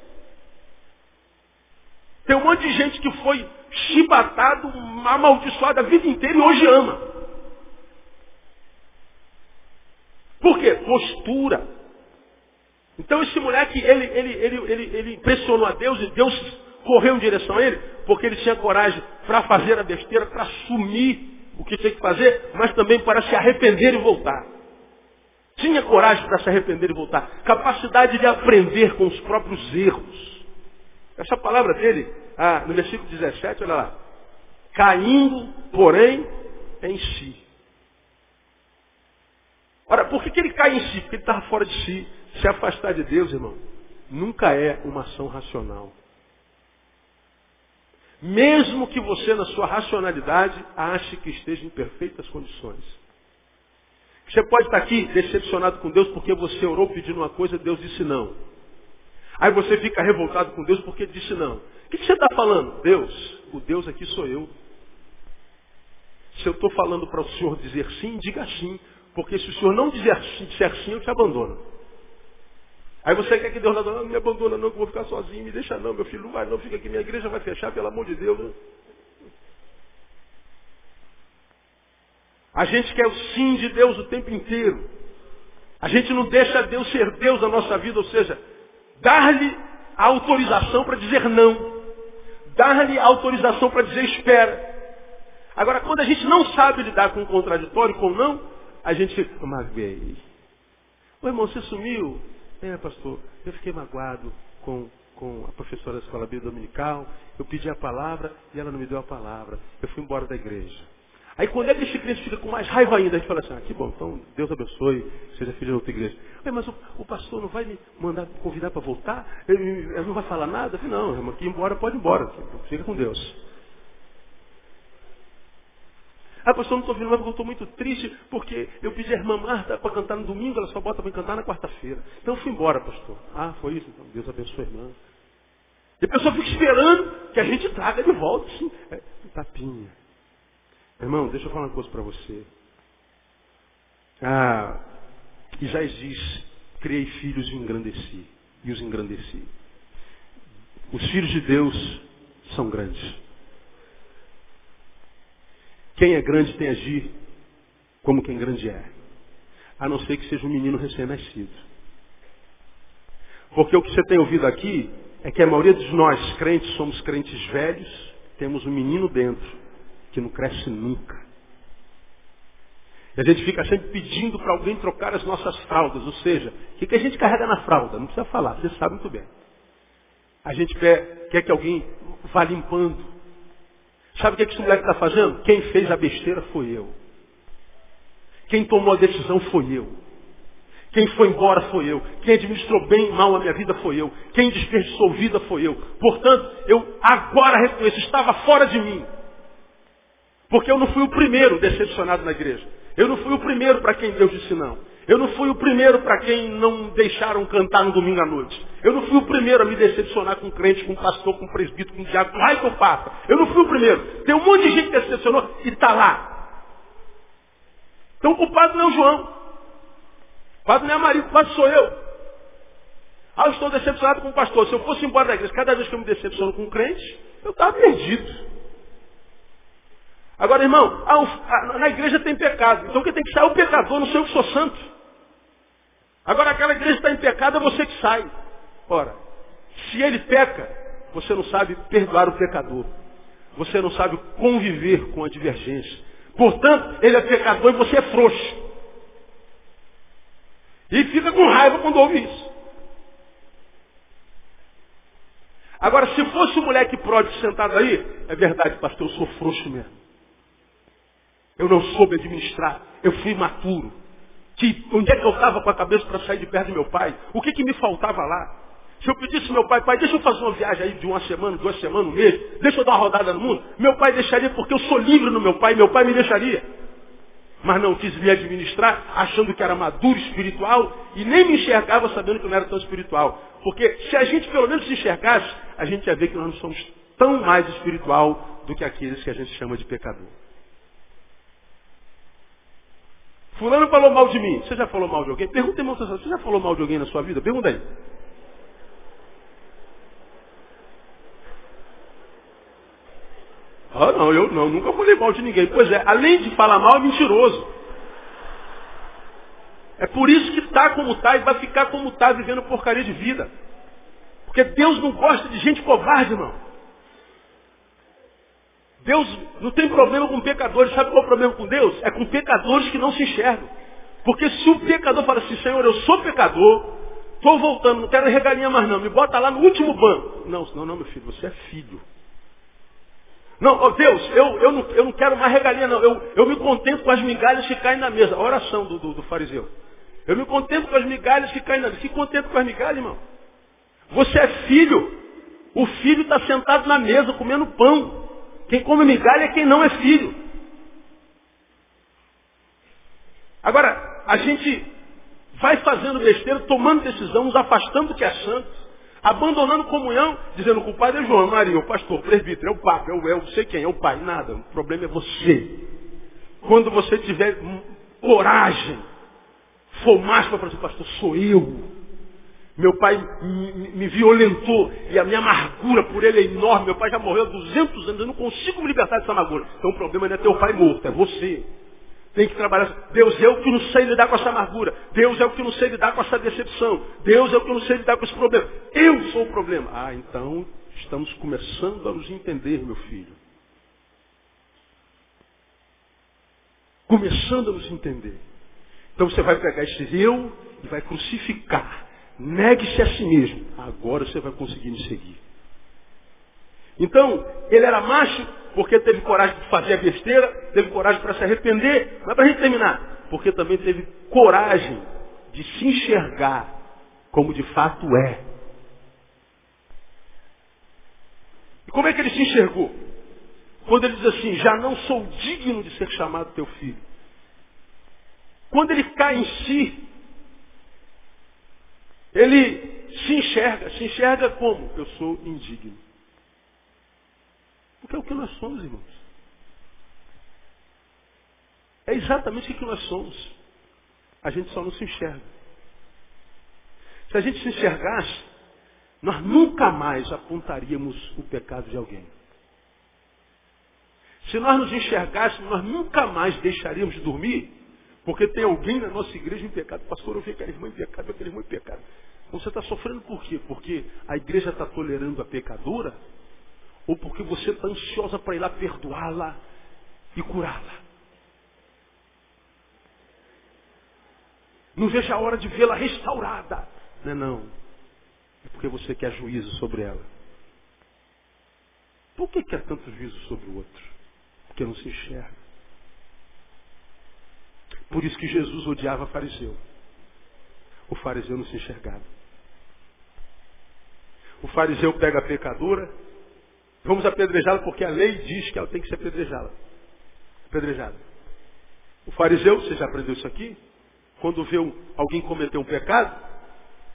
Tem um monte de gente que foi chibatado, amaldiçoado a vida inteira e hoje ama. Por quê? Postura. Então esse moleque, ele, ele, ele, ele, ele impressionou a Deus e Deus correu em direção a ele, porque ele tinha coragem para fazer a besteira, para assumir o que tinha que fazer, mas também para se arrepender e voltar. Tinha coragem para se arrepender e voltar. Capacidade de aprender com os próprios erros. Essa palavra dele, ah, no versículo 17, olha lá. Caindo, porém, em si. Ora, por que, que ele cai em si? Porque ele estava fora de si. Se afastar de Deus, irmão, nunca é uma ação racional. Mesmo que você, na sua racionalidade, ache que esteja em perfeitas condições. Você pode estar aqui decepcionado com Deus porque você orou pedindo uma coisa e Deus disse não. Aí você fica revoltado com Deus porque disse não. O que você está falando? Deus, o Deus aqui sou eu. Se eu estou falando para o Senhor dizer sim, diga sim. Porque se o Senhor não dizer, disser sim, eu te abandono. Aí você quer que Deus não, não me abandona não, que eu vou ficar sozinho, me deixa não, meu filho, não vai não, fica aqui, minha igreja vai fechar, pelo amor de Deus. A gente quer o sim de Deus o tempo inteiro. A gente não deixa Deus ser Deus na nossa vida, ou seja, dar-lhe a autorização para dizer não. Dar-lhe a autorização para dizer espera. Agora, quando a gente não sabe lidar com o contraditório, com o não, a gente fica, magoei. Ô irmão, você sumiu? É, pastor, eu fiquei magoado com, com a professora da escola bíblica dominical. Eu pedi a palavra e ela não me deu a palavra. Eu fui embora da igreja. Aí quando é que esse crente fica com mais raiva ainda, a gente fala assim, ah, que bom, então Deus abençoe, seja filho de outra igreja. Mas o, o, pastor não vai me mandar convidar para voltar? Ele, ele, não vai falar nada? Não, irmão, que embora, pode ir embora. Fica com Deus. Ah, pastor, não estou vindo mais porque eu estou muito triste, porque eu pedi a irmã Marta para cantar no domingo, ela só bota para cantar na quarta-feira. Então eu fui embora, pastor. Ah, foi isso? Então Deus abençoe a irmã. E a pessoa fica esperando que a gente traga de volta, assim, é, tapinha. Irmão, deixa eu falar uma coisa para você. Ah, Isaías diz, criei filhos e engrandeci. E os engrandeci. Os filhos de Deus são grandes. Quem é grande tem agir como quem grande é. A não ser que seja um menino recém-nascido. Porque o que você tem ouvido aqui é que a maioria de nós, crentes, somos crentes velhos, temos um menino dentro que não cresce nunca. E a gente fica sempre pedindo para alguém trocar as nossas fraldas. Ou seja, o que, que a gente carrega na fralda? Não precisa falar, você sabe muito bem. A gente quer, quer que alguém vá limpando. Sabe o que, que esse moleque está fazendo? Quem fez a besteira foi eu. Quem tomou a decisão foi eu. Quem foi embora foi eu. Quem administrou bem e mal a minha vida foi eu. Quem desperdiçou vida foi eu. Portanto, eu agora reconheço, estava fora de mim. Porque eu não fui o primeiro decepcionado na igreja. Eu não fui o primeiro para quem Deus disse não. Eu não fui o primeiro para quem não deixaram cantar no domingo à noite. Eu não fui o primeiro a me decepcionar com crente, com pastor, com presbítero, com diabo, com raio com papa. Eu não fui o primeiro. Tem um monte de gente que decepcionou e está lá. Então o culpado não é o João. O culpado não é a Maria, o culpado sou eu. Ah, eu estou decepcionado com o pastor. Se eu fosse embora da igreja, cada vez que eu me decepciono com um crente, eu estava perdido. Agora, irmão, na igreja tem pecado. Então quem tem que sair é o pecador, não sei eu que sou santo. Agora aquela igreja está em pecado, é você que sai. Ora, se ele peca, você não sabe perdoar o pecador. Você não sabe conviver com a divergência. Portanto, ele é pecador e você é frouxo. E fica com raiva quando ouve isso. Agora, se fosse o moleque pródigo sentado aí, é verdade, pastor, eu sou frouxo mesmo. Eu não soube administrar. Eu fui imaturo. Que, onde é que eu estava com a cabeça para sair de perto de meu pai? O que, que me faltava lá? Se eu pedisse meu pai, pai, deixa eu fazer uma viagem aí de uma semana, duas semanas, um mês, deixa eu dar uma rodada no mundo, meu pai deixaria porque eu sou livre no meu pai, meu pai me deixaria. Mas não quis me administrar, achando que era maduro espiritual, e nem me enxergava sabendo que eu não era tão espiritual. Porque se a gente pelo menos se enxergasse, a gente ia ver que nós não somos tão mais espiritual do que aqueles que a gente chama de pecador. Fulano falou mal de mim. Você já falou mal de alguém? Pergunta, irmão, você já falou mal de alguém na sua vida? Pergunta aí. Ah, não, eu não, nunca falei mal de ninguém. Pois é, além de falar mal, é mentiroso. É por isso que está como está e vai ficar como está, vivendo porcaria de vida. Porque Deus não gosta de gente covarde, irmão. Deus não tem problema com pecadores. Sabe qual é o problema com Deus? É com pecadores que não se enxergam. Porque se o pecador fala assim, Senhor, eu sou pecador, estou voltando, não quero regalinha mais não, me bota lá no último banco. Não, não, não, meu filho, você é filho. Não, oh Deus, eu, eu, não, eu não quero mais regalinha não, eu, eu me contento com as migalhas que caem na mesa. A oração do, do, do fariseu. Eu me contento com as migalhas que caem na mesa. Se contento com as migalhas, irmão. Você é filho. O filho está sentado na mesa comendo pão. Quem come migalha é quem não é filho. Agora, a gente vai fazendo besteira, tomando decisão, nos afastando do que é santo, abandonando comunhão, dizendo que o pai é João, Maria, o pastor, o presbítero, é o papa, é o, é o sei quem, é o pai. Nada, o problema é você. Quando você tiver coragem, for mais para fazer, pastor, sou eu. Meu pai me, violentou e a minha amargura por ele é enorme. Meu pai já morreu há 200 anos, eu não consigo me libertar dessa amargura. Então o problema não é teu pai morto, é você. Tem que trabalhar. Deus é o que não sei lidar com essa amargura. Deus é o que não sei lidar com essa decepção. Deus é o que não sei lidar com esse problema. Eu sou o problema. Ah, então estamos começando a nos entender, meu filho. Começando a nos entender. Então você vai pegar esse eu e vai crucificar. Negue-se a si mesmo. Agora você vai conseguir me seguir. Então, ele era macho porque teve coragem de fazer a besteira, teve coragem para se arrepender, mas para a gente terminar, porque também teve coragem de se enxergar como de fato é. E como é que ele se enxergou? Quando ele diz assim, já não sou digno de ser chamado teu filho. Quando ele cai em si, ele se enxerga. Se enxerga como? Eu sou indigno. Porque é o que nós somos, irmãos. É exatamente o que nós somos. A gente só não se enxerga. Se a gente se enxergasse, nós nunca mais apontaríamos o pecado de alguém. Se nós nos enxergássemos, nós nunca mais deixaríamos de dormir, porque tem alguém na nossa igreja em pecado. Pastor, eu vi aquela irmã em pecado, aquele irmã em pecado. Então você está sofrendo por quê? Porque a igreja está tolerando a pecadora? Ou porque você está ansiosa para ir lá perdoá-la e curá-la? Não veja a hora de vê-la restaurada. Não é não. É porque você quer juízo sobre ela. Por que quer tanto juízo sobre o outro? Porque não se enxerga. Por isso que Jesus odiava fariseu. O fariseu não se enxergava. O fariseu pega a pecadora, vamos apedrejá-la porque a lei diz que ela tem que ser apedrejada. Apedrejada. O fariseu, você já aprendeu isso aqui? Quando vê alguém cometer um pecado,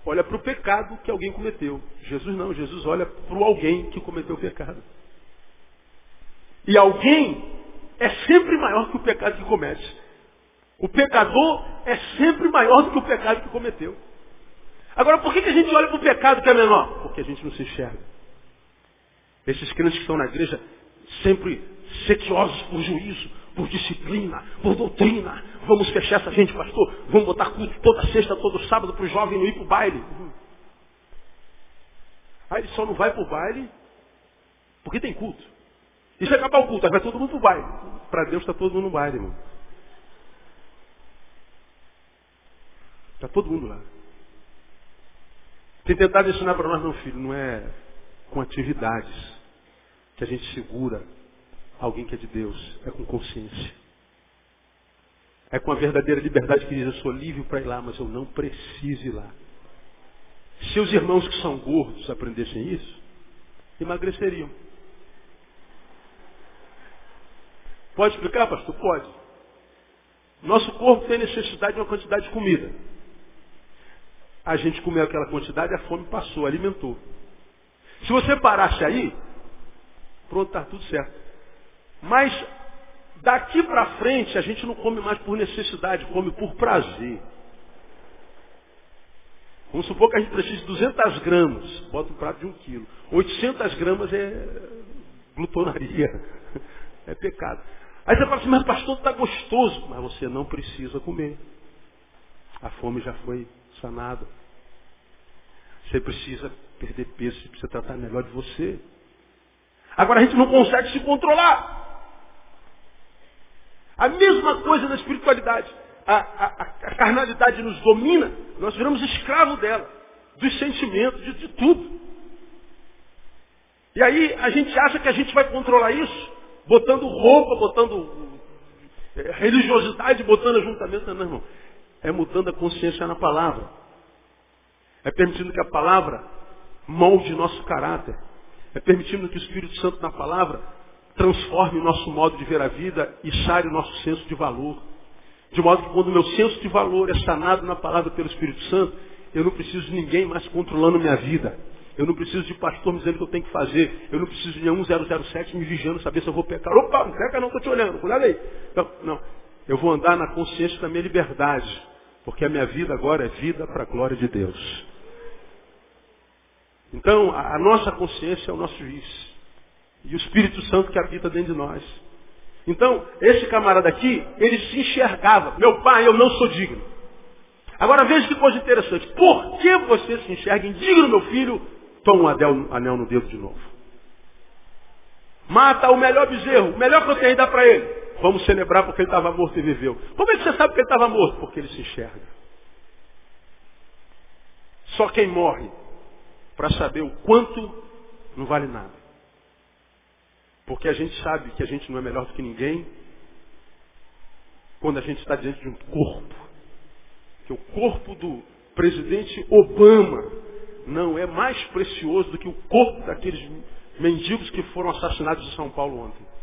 olha para o pecado que alguém cometeu. Jesus não, Jesus olha para alguém que cometeu o pecado. E alguém é sempre maior que o pecado que comete. O pecador é sempre maior do que o pecado que cometeu. Agora, por que, que a gente olha para o pecado que é menor? Porque a gente não se enxerga. Esses crentes que estão na igreja, sempre sequiosos por juízo, por disciplina, por doutrina. Vamos fechar essa gente, pastor. Vamos botar culto toda sexta, todo sábado para o jovem não ir para o baile. Aí ele só não vai para o baile porque tem culto. E se acabar o culto, aí vai todo mundo para o baile. Para Deus está todo mundo no baile, irmão. Está todo mundo lá. Tem tentado ensinar para nós, não, filho, não é com atividades que a gente segura alguém que é de Deus, é com consciência. É com a verdadeira liberdade que diz, eu sou livre para ir lá, mas eu não preciso ir lá. Se os irmãos que são gordos aprendessem isso, emagreceriam. Pode explicar, pastor? Pode. Nosso corpo tem necessidade de uma quantidade de comida. A gente comeu aquela quantidade, a fome passou, alimentou. Se você parasse aí, pronto, está tudo certo. Mas daqui para frente a gente não come mais por necessidade, come por prazer. Vamos supor que a gente precise de 200 gramas, bota um prato de um quilo. 800 gramas é glutonaria, [LAUGHS] é pecado. Aí você fala assim, mas pastor, está gostoso. Mas você não precisa comer. A fome já foi sanada. Você precisa perder peso, você precisa tratar melhor de você. Agora a gente não consegue se controlar. A mesma coisa na espiritualidade. A, a, a carnalidade nos domina, nós viramos escravo dela, dos sentimentos, de, de tudo. E aí a gente acha que a gente vai controlar isso, botando roupa, botando é, religiosidade, botando ajuntamento. Não, irmão. É mudando a consciência na palavra. É permitindo que a palavra molde nosso caráter. É permitindo que o Espírito Santo na palavra transforme o nosso modo de ver a vida e sare o nosso senso de valor. De modo que quando o meu senso de valor é sanado na palavra pelo Espírito Santo, eu não preciso de ninguém mais controlando minha vida. Eu não preciso de pastor me dizendo o que eu tenho que fazer. Eu não preciso de nenhum 007 me vigiando, saber se eu vou pecar. Opa, não peca não, estou te olhando, cuidado aí. Não, não. Eu vou andar na consciência da minha liberdade. Porque a minha vida agora é vida para a glória de Deus. Então, a, nossa consciência é o nosso juiz. E o Espírito Santo que habita dentro de nós. Então, esse camarada aqui, ele se enxergava. Meu pai, eu não sou digno. Agora veja que coisa interessante. Por que você se enxerga indigno, meu filho? Toma um anel, anel no dedo de novo. Mata o melhor bezerro, o melhor que eu tenho dá para ele. Vamos celebrar porque ele estava morto e viveu. Como é que você sabe que ele estava morto? Porque ele se enxerga. Só quem morre para saber o quanto não vale nada. Porque a gente sabe que a gente não é melhor do que ninguém quando a gente está diante de um corpo. Que o corpo do presidente Obama não é mais precioso do que o corpo daqueles mendigos que foram assassinados em São Paulo ontem.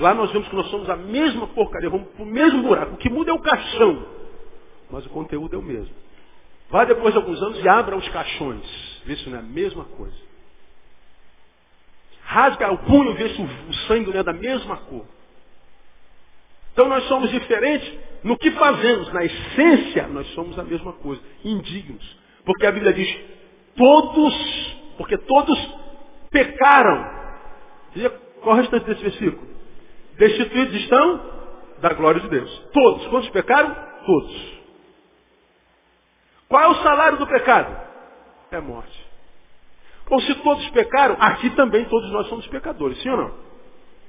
Lá nós vemos que nós somos a mesma porcaria, vamos para o mesmo buraco. O que muda é o caixão, mas o conteúdo é o mesmo. Vá depois de alguns anos e abra os caixões. Vê se não é a mesma coisa. Rasga o punho e vê se o sangue não é da mesma cor. Então nós somos diferentes no que fazemos. Na essência, nós somos a mesma coisa. Indignos. Porque a Bíblia diz, todos, porque todos pecaram. Qual é o restante desse versículo? Destituídos estão da glória de Deus. Todos. Quantos pecaram? Todos. Qual é o salário do pecado? É morte. Ou se todos pecaram, aqui também todos nós somos pecadores, sim ou não?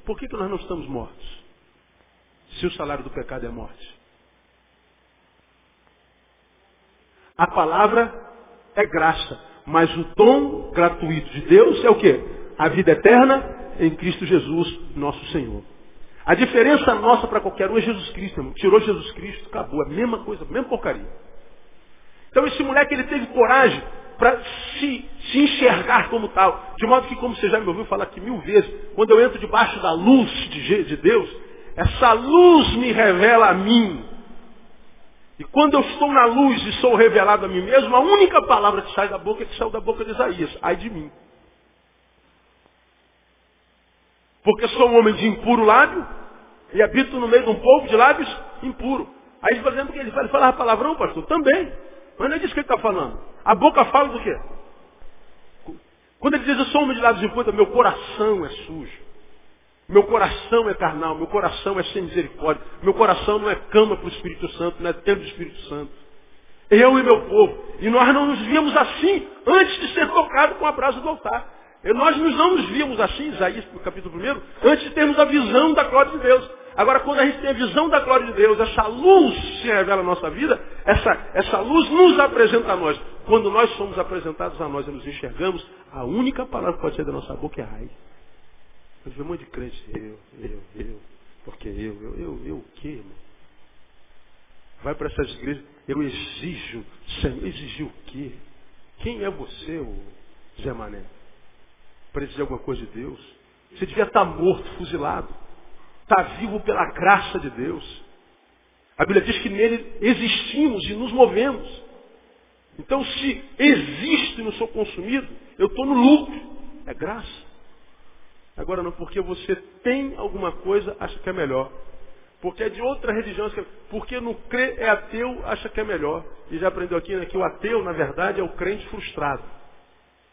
Por que, que nós não estamos mortos? Se o salário do pecado é morte. A palavra é graça, mas o dom gratuito de Deus é o quê? A vida eterna em Cristo Jesus, nosso Senhor. A diferença nossa para qualquer um é Jesus Cristo, irmão. Tirou Jesus Cristo, acabou. É a mesma coisa, a mesma porcaria. Então esse moleque ele teve coragem para se, se enxergar como tal. De modo que, como você já me ouviu falar aqui mil vezes, quando eu entro debaixo da luz de, de Deus, essa luz me revela a mim. E quando eu estou na luz e sou revelado a mim mesmo, a única palavra que sai da boca é que saiu da boca de Isaías. Ai de mim. Porque sou um homem de impuro lábio e habito no meio de um povo de lábios impuro. Aí, por exemplo, ele fala, ele falava palavrão, pastor? Também. Mas não é disso que ele está falando. A boca fala do quê? Quando ele diz, eu sou homem de lábios impuros, meu coração é sujo. Meu coração é carnal, meu coração é sem misericórdia. Meu coração não é cama para o Espírito Santo, não é templo do Espírito Santo. Eu e meu povo. E nós não nos víamos assim antes de ser tocado com a brasa do altar. E nós não nos víamos assim, Isaías, capítulo 1, antes de termos a visão da glória de Deus. Agora, quando a gente tem a visão da glória de Deus, essa luz se revela na nossa vida, essa, essa luz nos apresenta a nós. Quando nós somos apresentados a nós e nos enxergamos, a única palavra que pode sair da nossa boca é ai. Eu vi um monte de crente, eu, eu, eu, porque eu, eu, eu, eu o quê, irmão? Vai para essas igrejas, eu exijo, Senhor, exigir o quê? Quem é você, o Zé Mané? Para exigir alguma coisa de Deus? Você devia estar morto, fuzilado. Está vivo pela graça de Deus. A Bíblia diz que nele existimos e nos movemos. Então, se existo e não sou consumido, eu estou no lucro. É graça. Agora não, porque você tem alguma coisa, acha que é melhor. Porque é de outra religião, porque não crê é ateu, acha que é melhor. E já aprendeu aqui né, que o ateu, na verdade, é o crente frustrado.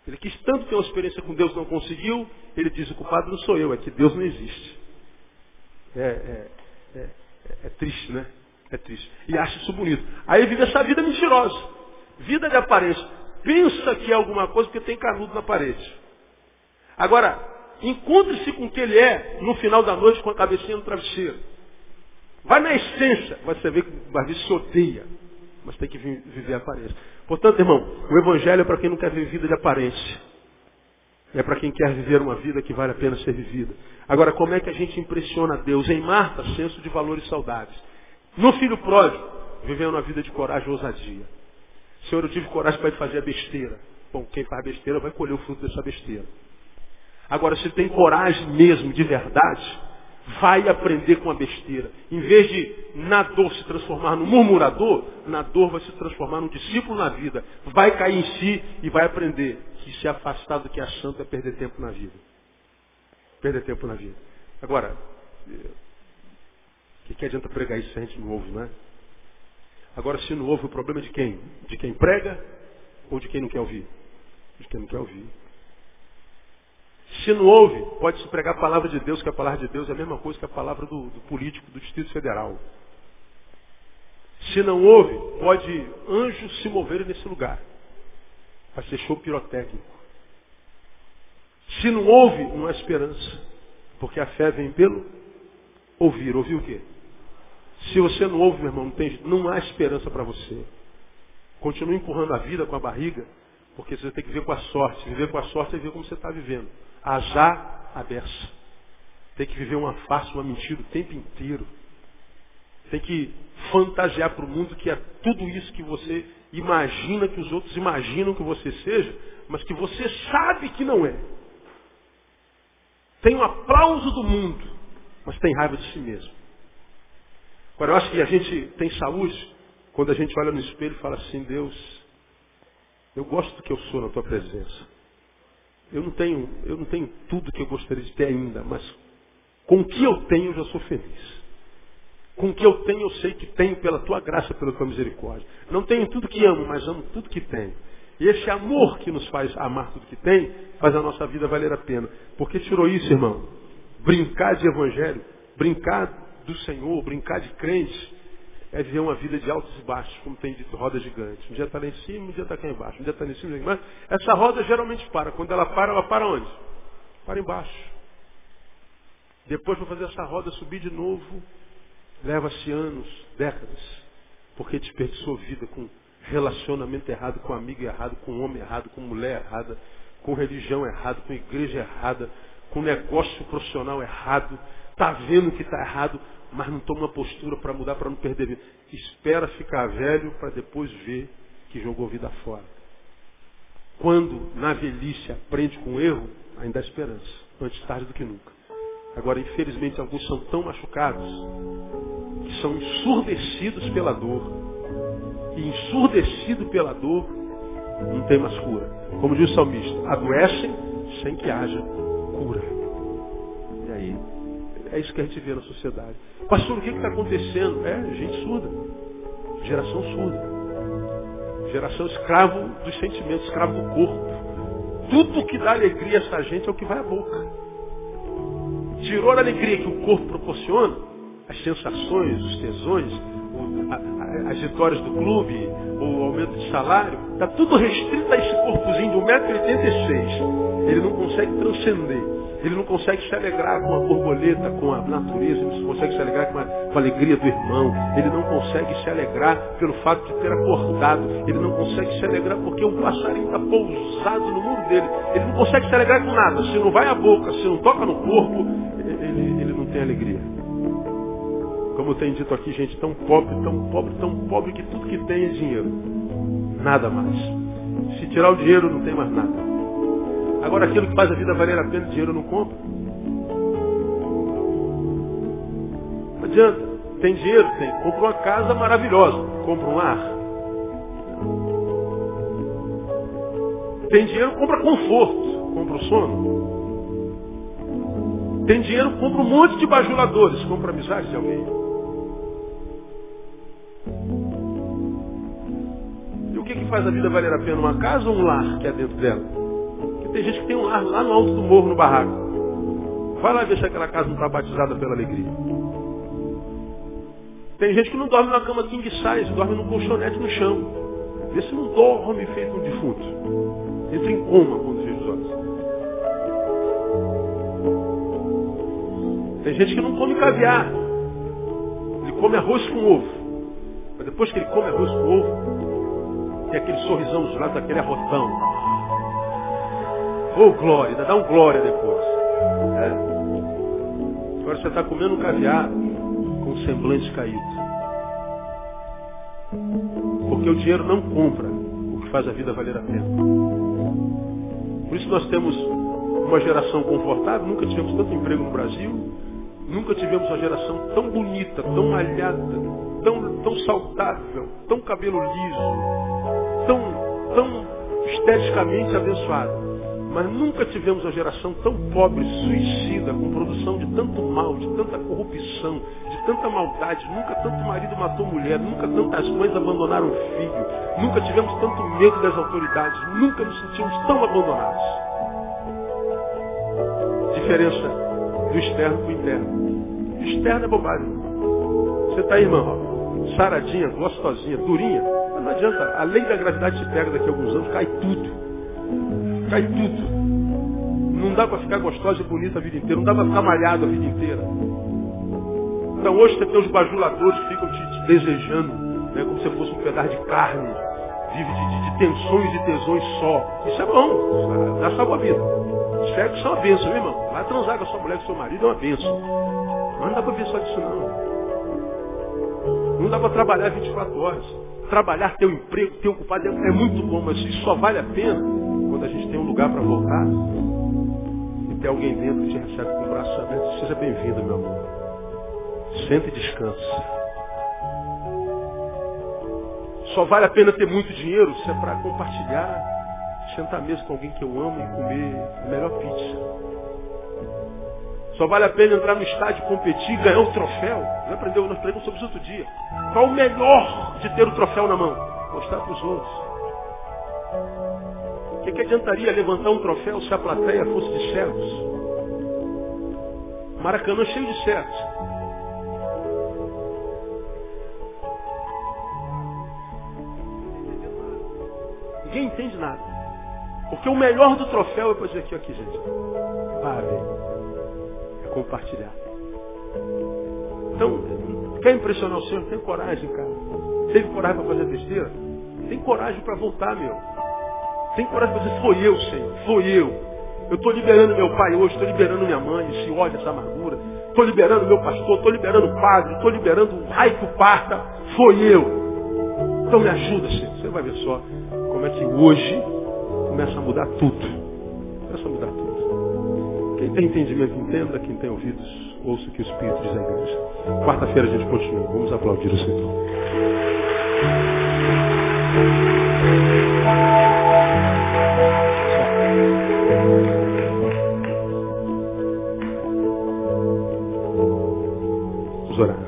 Ele quis tanto ter uma experiência com Deus, não conseguiu, ele diz, o culpado não sou eu, é que Deus não existe. É, é, é, é triste, né? É triste. E acha isso bonito. Aí vive essa vida mentirosa. Vida de aparência. Pensa que é alguma coisa porque tem canudo na parede. Agora, Encontre-se com o que ele é no final da noite com a cabecinha no travesseiro. Vai na essência, você vê que às vezes se odeia, mas tem que viver a aparência. Portanto, irmão, o Evangelho é para quem não quer viver vida de aparência. É para quem quer viver uma vida que vale a pena ser vivida. Agora, como é que a gente impressiona Deus? Em Marta, senso de valores saudáveis. No filho pródigo, vivendo uma vida de coragem e ousadia. Senhor, eu tive coragem para fazer a besteira. Bom, quem faz besteira vai colher o fruto dessa besteira. Agora, se tem coragem mesmo, de verdade, vai aprender com a besteira. Em vez de na dor se transformar no murmurador, na dor vai se transformar num discípulo na vida. Vai cair em si e vai aprender que se afastar do que é santo é perder tempo na vida. Perder tempo na vida. Agora, o que, que adianta pregar isso se a gente não ouve, não é? Agora, se não ouve, o problema é de quem? De quem prega ou de quem não quer ouvir? De quem não quer ouvir. Se não ouve, pode-se pregar a palavra de Deus, que a palavra de Deus é a mesma coisa que a palavra do, do político do Distrito Federal. Se não ouve, pode anjos se moverem nesse lugar. Vai ser show pirotécnico. Se não ouve, não há esperança. Porque a fé vem pelo ouvir. Ouvir o quê? Se você não ouve, meu irmão, não, tem, não há esperança para você. Continue empurrando a vida com a barriga, porque você tem que viver com a sorte. Viver com a sorte é viver como você está vivendo azar a beça. Tem que viver uma farsa, uma mentira o tempo inteiro. Tem que fantasiar para o mundo que é tudo isso que você imagina que os outros imaginam que você seja, mas que você sabe que não é. Tem o um aplauso do mundo, mas tem raiva de si mesmo. Agora, eu acho que a gente tem saúde quando a gente olha no espelho e fala assim, Deus, eu gosto do que eu sou na tua presença. Eu não tenho, eu não tenho tudo que eu gostaria de ter ainda, mas com o que eu tenho eu já sou feliz. Com o que eu tenho eu sei que tenho pela tua graça, pela tua misericórdia. Não tenho tudo que amo, mas amo tudo que tenho. E esse amor que nos faz amar tudo que tem, faz a nossa vida valer a pena. Porque tirou isso, irmão? Brincar de evangelho Brincar do Senhor, brincar de crente, é viver uma vida de altos e baixos, como tem dito, roda gigante. Um dia está lá em cima, um dia está aqui embaixo. Um dia está lá em cima, um dia embaixo. Essa roda geralmente para. Quando ela para, ela para onde? Para embaixo. Depois para fazer essa roda subir de novo, leva-se anos, décadas. Porque desperdiçou vida com relacionamento errado, com amigo errado, com homem errado, com mulher errada, com religião errada, com igreja errada, com negócio profissional errado. Está vendo que está errado, mas não toma uma postura para mudar, para não perder vida. Espera ficar velho para depois ver que jogou vida fora. Quando na velhice aprende com erro, ainda há esperança. Antes tarde do que nunca. Agora, infelizmente, alguns são tão machucados que são ensurdecidos pela dor. E ensurdecido pela dor, não tem mais cura. Como diz o salmista, adoecem sem que haja cura. E aí, é isso que a gente vê na sociedade. Pastor, o que está acontecendo? É, gente surda. Geração surda. Geração escravo dos sentimentos, escravo do corpo. Tudo que dá alegria a essa gente é o que vai à boca. Tirou a alegria que o corpo proporciona, as sensações, os tesões, as vitórias do clube, o aumento de salário, está tudo restrito a esse corpozinho de 1,86m. Ele não consegue transcender. Ele não consegue se alegrar com a borboleta, com a natureza, ele não consegue se alegrar com a, com a, alegria do irmão, ele não consegue se alegrar pelo fato de ter acordado, ele não consegue se alegrar porque um passarinho está pousado no muro dele, ele não consegue se alegrar com nada, se não vai à boca, se não toca no corpo, ele, ele não tem alegria. Como tem dito aqui, gente tão pobre, tão pobre, tão pobre que tudo que tem é dinheiro. Nada mais. Se tirar o dinheiro, não tem mais nada. Agora aquilo que faz a vida valer a pena, dinheiro não compra. Não adianta. Tem dinheiro? Tem. Compra uma casa maravilhosa. Compra um ar. Tem dinheiro, compra conforto. Compra o sono. Tem dinheiro, compra um monte de bajuladores. Compra amizade de alguém. Faz a vida valer a pena? Uma casa ou um lar que é dentro dela? Tem gente que tem um lar lá no alto do morro, no barraco. Vai lá ver se aquela casa não está batizada pela alegria. Tem gente que não dorme na cama king size, dorme num colchonete no chão. Vê se não dorme feito um defunto. Entra em coma quando fecha os olhos. Tem gente que não come caviar. Ele come arroz com ovo. Mas depois que ele come arroz com ovo, tem aquele sorrisão dos lados, aquele arrotão. Ô oh, glória, dá um glória depois. É. Agora você está comendo um caviar com um semblante caído. Porque o dinheiro não compra o que faz a vida valer a pena. Por isso nós temos uma geração confortável, nunca tivemos tanto emprego no Brasil, nunca tivemos uma geração tão bonita, tão malhada, tão, tão saudável, tão cabelo liso, tão, tão esteticamente abençoada. Mas nunca tivemos uma geração tão pobre, suicida, com produção de tanto mal, de tanta corrupção, de tanta maldade. Nunca tanto marido matou mulher, nunca tantas mães abandonaram filho. Nunca tivemos tanto medo das autoridades, nunca nos sentimos tão abandonados. Diferença do externo para o interno. Externo é bobagem. Você está aí, irmão, saradinha, gostosinha, durinha. Não adianta, a lei da gravidade te pega daqui a alguns anos, cai tudo. Cai tudo. Não dá para ficar gostosa e bonita a vida inteira. Não dá para ficar malhado a vida inteira. Então hoje você tem os bajuladores que ficam te, te desejando, né, como se fosse um pedaço de carne. Vive de, de, de, tensões e tesões só. Isso é bom. Dá salva a vida. Sexo é uma bênção, meu irmão. Vai transar com a sua mulher, com seu marido, é uma bênção. Mas não dá para ver só disso não. Não dá para trabalhar 24 horas. Trabalhar, ter um emprego, ter um ocupado é, muito bom, mas isso só vale a pena quando a gente tem um lugar para voltar e tem alguém dentro que te recebe com o braço aberto. Seja bem-vindo, meu amor. Sente e descanse. Só vale a pena ter muito dinheiro se é para compartilhar, sentar mesmo com alguém que eu amo e comer a melhor pizza. Só vale a pena entrar no estádio, competir, ganhar um troféu. Não aprendeu, nós aprendemos sobre isso outro dia. Qual o melhor de ter o troféu na mão? Mostrar para os outros que, que adiantaria levantar um troféu se a plateia fosse de cegos? Maracanã cheio de certos. Ninguém entende nada. Porque o melhor do troféu é dizer aqui, aqui, gente. Pare. Compartilhar. Então, quer impressionar o Senhor? Tem coragem, cara. Teve coragem para fazer besteira? Tem coragem para voltar, meu. Tem coragem para dizer, foi eu, Senhor. Foi eu. Eu estou liberando meu pai hoje, estou liberando minha mãe, esse ódio, essa amargura. Estou liberando meu pastor, estou liberando o padre, estou liberando o raio que parta. Foi eu. Então me ajuda, Senhor. Você vai ver só como é que hoje começa a mudar tudo. Quem tem entendimento, entenda. Quem tem ouvidos, ouça o que o Espírito diz à igreja. Quarta-feira a gente continua. Vamos aplaudir o Senhor. Orar.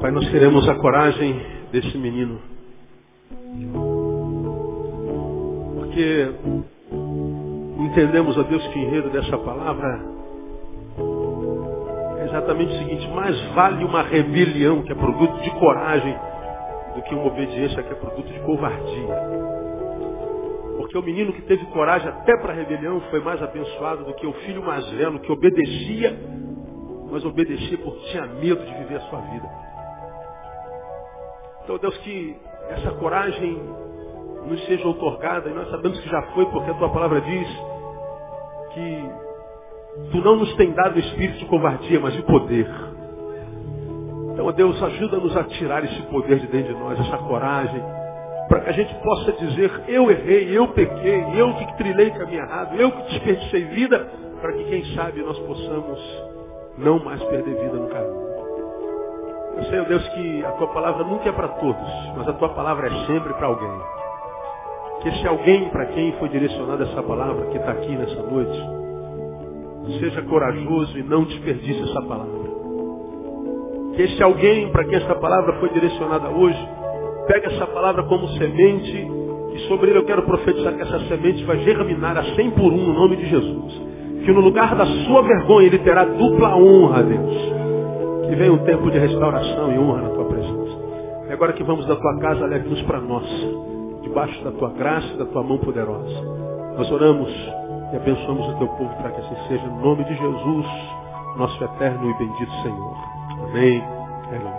Pai, nós queremos a coragem desse menino. Porque entendemos, a Deus, que o enredo dessa palavra é exatamente o seguinte, mais vale uma rebelião que é produto de coragem do que uma obediência que é produto de covardia. Porque o menino que teve coragem até para a rebelião foi mais abençoado do que o filho mais velho que obedecia, mas obedecia porque tinha medo de viver a sua vida. Então, Deus, que essa coragem nos seja otorgada, e nós sabemos que já foi, porque a tua palavra diz que tu não nos tem dado espírito de covardia, mas de poder. Então, Deus, ajuda-nos a tirar esse poder de dentro de nós, essa coragem, para que a gente possa dizer, eu errei, eu pequei, eu que trilhei caminho errado, eu que desperdicei vida, para que quem sabe nós possamos não mais perder vida no caminho. Eu sei, Deus, que a tua palavra nunca é para todos, mas a tua palavra é sempre para alguém. Que esse alguém para quem foi direcionada essa palavra, que está aqui nessa noite, seja corajoso e não desperdice essa palavra. Que esse alguém para quem essa palavra foi direcionada hoje, Pega essa palavra como semente e sobre ele eu quero profetizar que essa semente vai germinar a 100 por um no nome de Jesus. Que no lugar da sua vergonha ele terá dupla honra, Deus. Que venha um tempo de restauração e honra na tua presença. E agora que vamos da tua casa, leve-nos para nós. Debaixo da tua graça e da tua mão poderosa. Nós oramos e abençoamos o teu povo para que assim seja. No nome de Jesus, nosso eterno e bendito Senhor. Amém.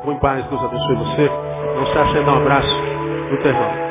Vou em paz, Deus abençoe você. Não se acenda um abraço no teu irmão.